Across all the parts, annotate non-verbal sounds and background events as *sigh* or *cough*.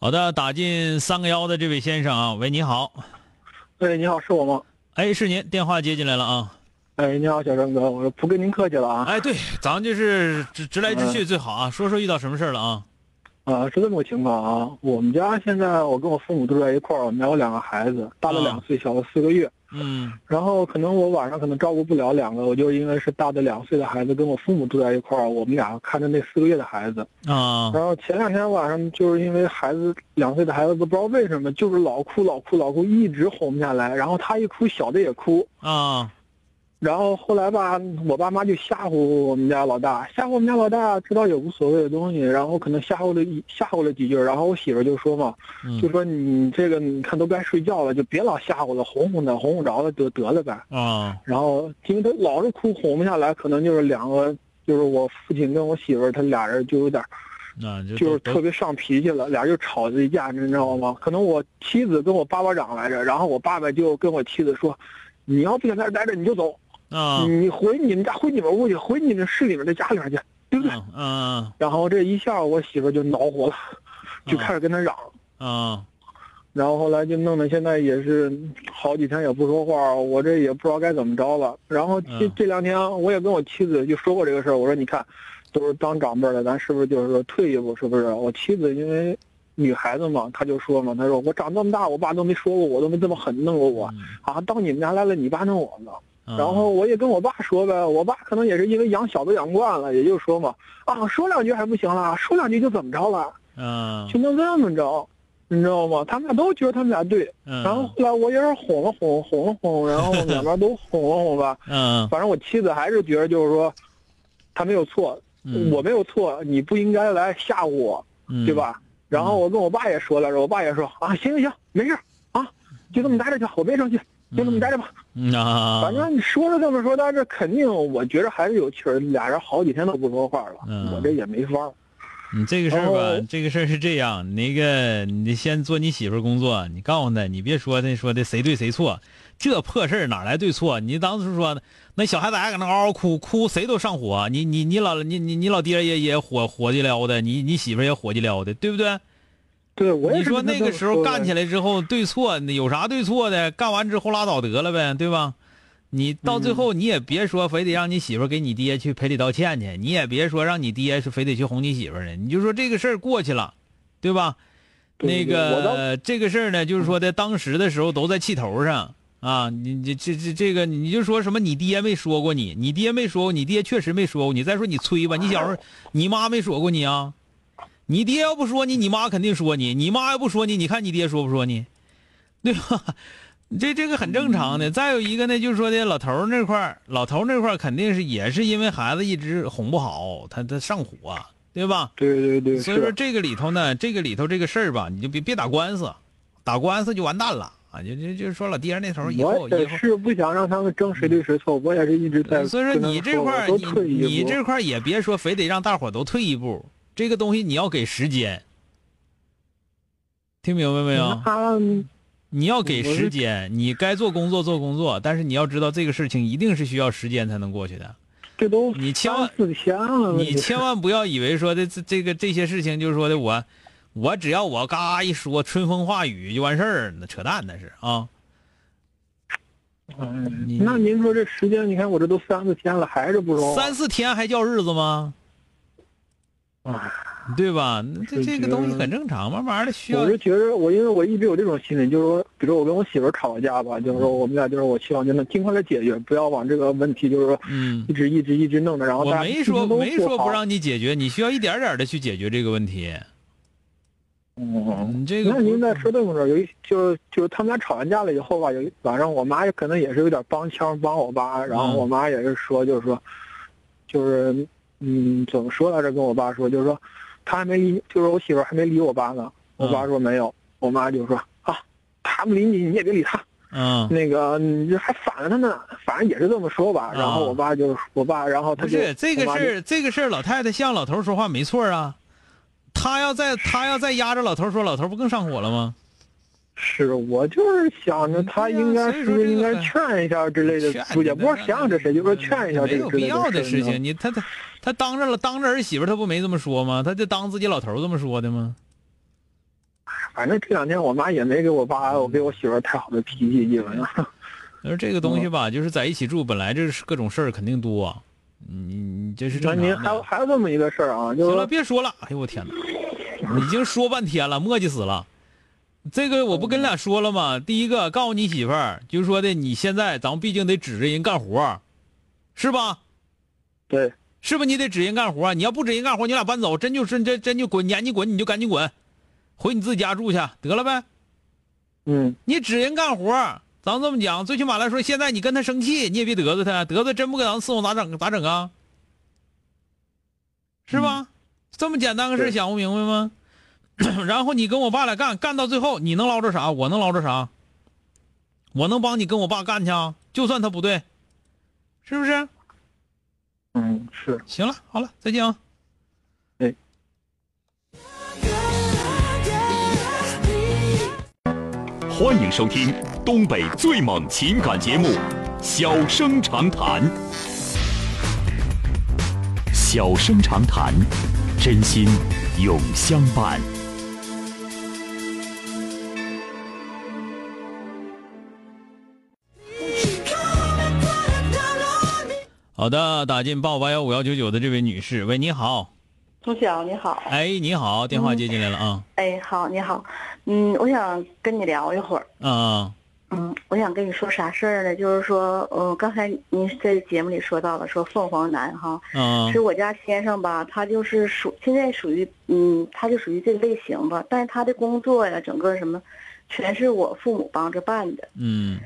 好的，打进三个幺的这位先生啊，喂，你好，哎，你好，是我吗？哎，是您，电话接进来了啊。哎，你好，小张哥，我不跟您客气了啊。哎，对，咱就是直直来直去最好啊。说说遇到什么事了啊？啊，是这么个情况啊。我们家现在我跟我父母住在一块儿，我们家有两个孩子，大的两岁，小的四个月。嗯。然后可能我晚上可能照顾不了两个，我就因为是大的两岁的孩子跟我父母住在一块儿，我们俩看着那四个月的孩子。啊。然后前两天晚上就是因为孩子两岁的孩子不知道为什么就是老哭老哭老哭，一直哄不下来，然后他一哭小的也哭。啊。然后后来吧，我爸妈就吓唬我们家老大，吓唬我们家老大，知道有无所谓的东西，然后可能吓唬了一吓唬了几句，然后我媳妇就说嘛，就说你这个你看都该睡觉了，就别老吓唬了，哄哄他，哄哄着了就得了呗。啊。然后因为他老是哭，哄不下来，可能就是两个，就是我父亲跟我媳妇他俩人就有点，那就就是特别上脾气了，俩人就吵了一架，你知道吗？可能我妻子跟我爸爸嚷来着，然后我爸爸就跟我妻子说，你要不想在这待着，你就走。啊！你回你们家，回你们屋去，回你们市里面的家里面去，对不对？嗯。然后这一下，我媳妇就恼火了，就开始跟他嚷。啊。然后后来就弄得现在也是好几天也不说话，我这也不知道该怎么着了。然后这这两天我也跟我妻子就说过这个事儿，我说你看，都是当长辈的，咱是不是就是说退一步，是不是？我妻子因为女孩子嘛，她就说嘛，她说我长这么大，我爸都没说过我，都没这么狠弄过我，啊，到你们家来了，你爸弄我呢。然后我也跟我爸说呗，我爸可能也是因为养小子养惯了，也就说嘛，啊，说两句还不行了，说两句就怎么着了，嗯，就能这么着，你知道吗？他们俩都觉得他们俩对，然后后来我也是哄了哄，哄了哄，然后两边都哄了哄吧，*laughs* 嗯，反正我妻子还是觉得就是说，他没有错，我没有错，你不应该来吓唬我，对吧？然后我跟我爸也说了，我爸也说啊，行行行，没事啊，就这么待着去，我别生气。就这么待着吧，啊，反正你说是这么说，但是肯定我觉着还是有气儿。俩人好几天都不说话了，我这也没法。你这个事儿吧，这个事儿是这样，那个你先做你媳妇工作，你告诉她，你别说那说的谁对谁错，这破事儿哪来对错？你当时说那小孩子还搁那嗷嗷哭哭，谁都上火。你你你老你你你老爹也也火火急撩的，你你媳妇也火急撩的，对不对？对，我你说那个时候干起来之后对错，有啥对错的？干完之后拉倒得了呗，对吧？你到最后你也别说非得让你媳妇给你爹去赔礼道歉去，你也别说让你爹是非得去哄你媳妇呢，你就说这个事儿过去了，对吧？那个这个事儿呢，就是说在当时的时候都在气头上啊，你你这这这个你就说什么你爹没说过你，你爹没说过，你爹确实没说过你。再说你催吧，你小时候你妈没说过你啊？你爹要不说你，你妈肯定说你；你妈要不说你，你看你爹说不说你，对吧？这这个很正常的。再有一个呢，就是说的老头那块老头那块肯定是也是因为孩子一直哄不好，他他上火，对吧？对对对。所以说这个里头呢，这个里头这个事儿吧，你就别别打官司，打官司就完蛋了啊！就就就是说老爹那头以后也是不想让他们争谁对谁错，我也是一直在。所以说你这块你你这块也别说非得让大伙都退一步。这个东西你要给时间，听明白没有？你要给时间，你该做工作做工作，但是你要知道这个事情一定是需要时间才能过去的。这都你千万你千万不要以为说的这这个这些事情就是说的我，我只要我嘎一说春风化雨就完事儿，那扯淡那是啊。嗯，那您说这时间，你看我这都三四天了，还是不说？三四天还叫日子吗？啊，对吧？这这个东西很正常，慢慢的需要我。是觉得我因为我一直有这种心理，就是说，比如我跟我媳妇儿吵个架吧，就是说我们俩就是我希望就能尽快的解决，不要往这个问题就是说嗯一，直一直一直弄着，然后我没说没说不。让你解决，你需要一点点的去解决这个问题。嗯，这个那您在说这么着，有一就就是他们俩吵完架了以后吧，有一晚上我妈也可能也是有点帮腔帮我爸，然后嗯我妈也是说，就是说，就是嗯怎么说来着？跟我爸说，就是说他还没理，就是我媳妇还没理我爸呢。我爸说没有，我妈就说啊，他不理你，你也别理他。嗯，那个你这还反了他呢，反正也是这么说吧。然后我爸就我爸，然后他不是这个事儿，这个事儿，老太太向老头说话没错啊。他要再他要再压着老头说，老头不更上火了吗？是我就是想着他应该是不是应该劝一下之类的劝，出去，你不知道想这谁，就说劝一下没有必要的事情。你他他他当着了当着儿媳妇，他不没这么说吗？他就当自己老头这么说的吗？反正这两天我妈也没给我爸，我给我媳妇太好的脾气，基本上。*laughs* 而这个东西嗯吧，就是在一起住，本来就是各种事儿肯定多，你你这是那您正常的。还有还有这么一个事儿啊，就行了，是别说了。哎呦我天哪，已经说半天了，磨叽死了。这个我不跟你俩说了吗？第一个告诉你媳妇儿，就是说的你现在咱们毕竟得指着人干活，是吧？对，是不是你得指人干活？你要不指人干活，你俩搬走，真就是真真就滚，撵你滚你就赶紧滚，回你自己家住去得了呗。嗯，你指人干活，咱这么讲，最起码来说，现在你跟他生气，你也别得罪他，得罪真不给咱伺候咋整？咋整啊？是吧？这么简单个事对想不明白吗？*clears throat* 然后你跟我爸俩干，干到最后你能捞着啥？我能捞着啥？我能帮你跟我爸干去啊？就算他不对，是不是？嗯，是。行了，好了，再见啊。哎欢迎收听东北最猛情感节目《小生长谈》。小生长谈，真心永相伴。好的，打进八五八幺五幺九九的这位女士，喂，你好，钟晓你好，哎，你好，电话接进来了啊，哎，好，你好，嗯，我想跟你聊一会儿，啊，嗯，我想跟你说啥事儿呢？就是说，呃，刚才您在节目里说到了，说凤凰男哈，啊。是我家先生吧，他就是属现在属于，嗯，他就属于这个类型吧，但是他的工作呀，整个什么，全是我父母帮着办的。嗯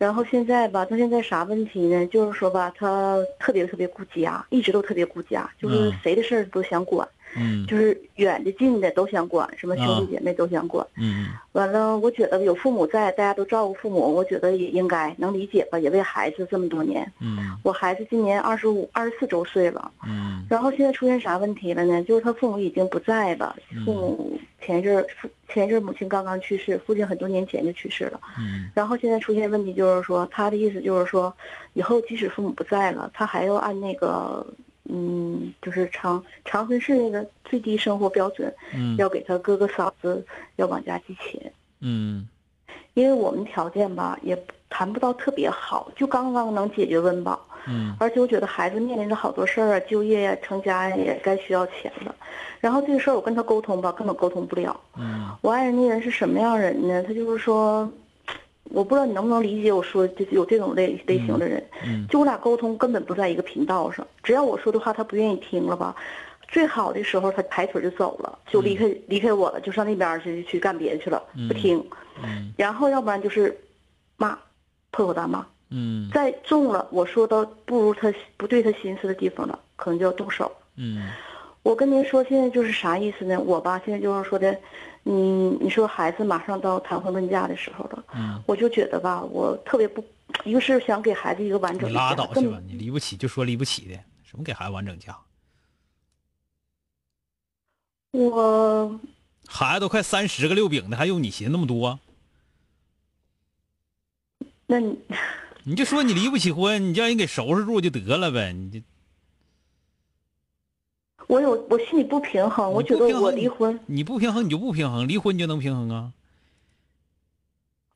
然后现在吧，他现在啥问题呢？就是说吧，他特别特别顾家，一直都特别顾家，就是嗯谁的事儿都想管，嗯就是远的近的都想管，什么兄弟姐妹都想管。嗯完了，我觉得有父母在，大家都照顾父母，我觉得也应该能理解吧，也为孩子这么多年。嗯我孩子今年二十五、二十四周岁了，嗯然后现在出现啥问题了呢？就是他父母已经不在了，父母前一阵前一阵母亲刚刚去世，父亲很多年前就去世了。嗯然后现在出现问题就是说，他的意思就是说，以后即使父母不在了，他还要按那个，嗯，就是长长春市那个最低生活标准，嗯要给他哥哥嫂子要往家寄钱。嗯因为我们条件吧也谈不到特别好，就刚刚能解决温饱，嗯而且我觉得孩子面临着好多事儿啊，就业呀、成家呀，也该需要钱了。然后这个事儿我跟他沟通吧，根本沟通不了。嗯我爱人那人是什么样人呢？他就是说，我不知道你能不能理解我说就是有这种类类型的人，嗯就我俩沟通根本不在一个频道上。只要我说的话他不愿意听了吧，最好的时候他抬腿就走了，就离开、离开我了，就上那边儿去去干别的去了，不听。嗯然后要不然就是骂，破口大骂。嗯再重了，我说到不如他不对他心思的地方了，可能就要动手。嗯我跟您说，现在就是啥意思呢？我吧，现在就是说的，嗯，你说孩子马上到谈婚论嫁的时候了，嗯，我就觉得吧，我特别不，一个是想给孩子一个完整的家，更拉倒去吧，你离不起就说离不起的，什么给孩子完整家？我孩子都快三十个六饼的，还用你寻那么多？那你 *laughs* 你就说你离不起婚，你叫人给收拾住就得了呗。你就我有我心里不平衡，我觉得我离婚，你不平衡你就不平衡，离婚你就能平衡啊？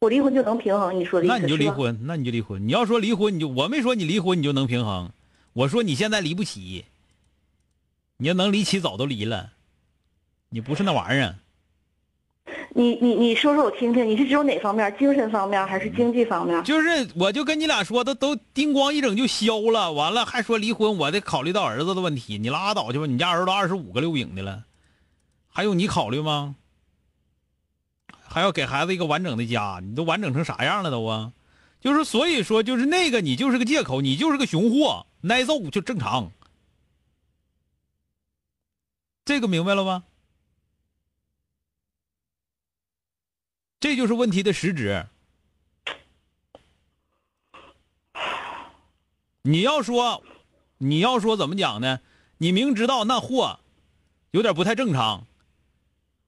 我离婚就能平衡，你说的那你就离？婚，那你就离婚。你要说离婚，你就我没说你离婚你就能平衡，我说你现在离不起，你要能离起早都离了。你不是那玩意儿。你你你说说我听听，你是指有哪方面？精神方面还是经济方面？就是，我就跟你俩说，都都叮咣一整就消了，完了还说离婚，我得考虑到儿子的问题。你拉倒去吧，你家儿子都二十五个六饼的了，还用你考虑吗？还要给孩子一个完整的家，你都完整成啥样了都啊？就是所以说，就是那个你就是个借口，你就是个熊货，挨揍就正常。这个明白了吗？这就是问题的实质。你要说，你要说怎么讲呢？你明知道那货有点不太正常，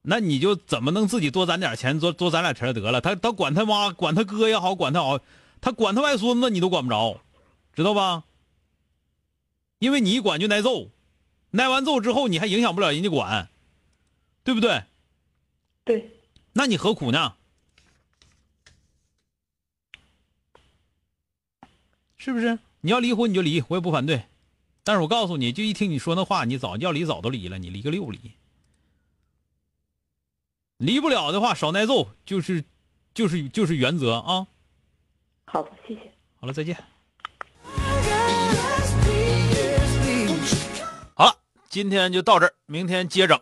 那你就怎么能自己多攒点钱，多多攒俩钱得了？他他管他妈，管他哥也好，管他好，他管他外孙子你都管不着，知道吧？因为你一管就挨揍，挨完揍之后你还影响不了人家管，对不对？对，那你何苦呢？是不是？你要离婚你就离，我也不反对。但是我告诉你，就一听你说那话，你早要离早都离了，你离个六离。离不了的话，少挨揍，就是，就是就是原则啊。好的，谢谢。好了，再见。好了，今天就到这儿，明天接整。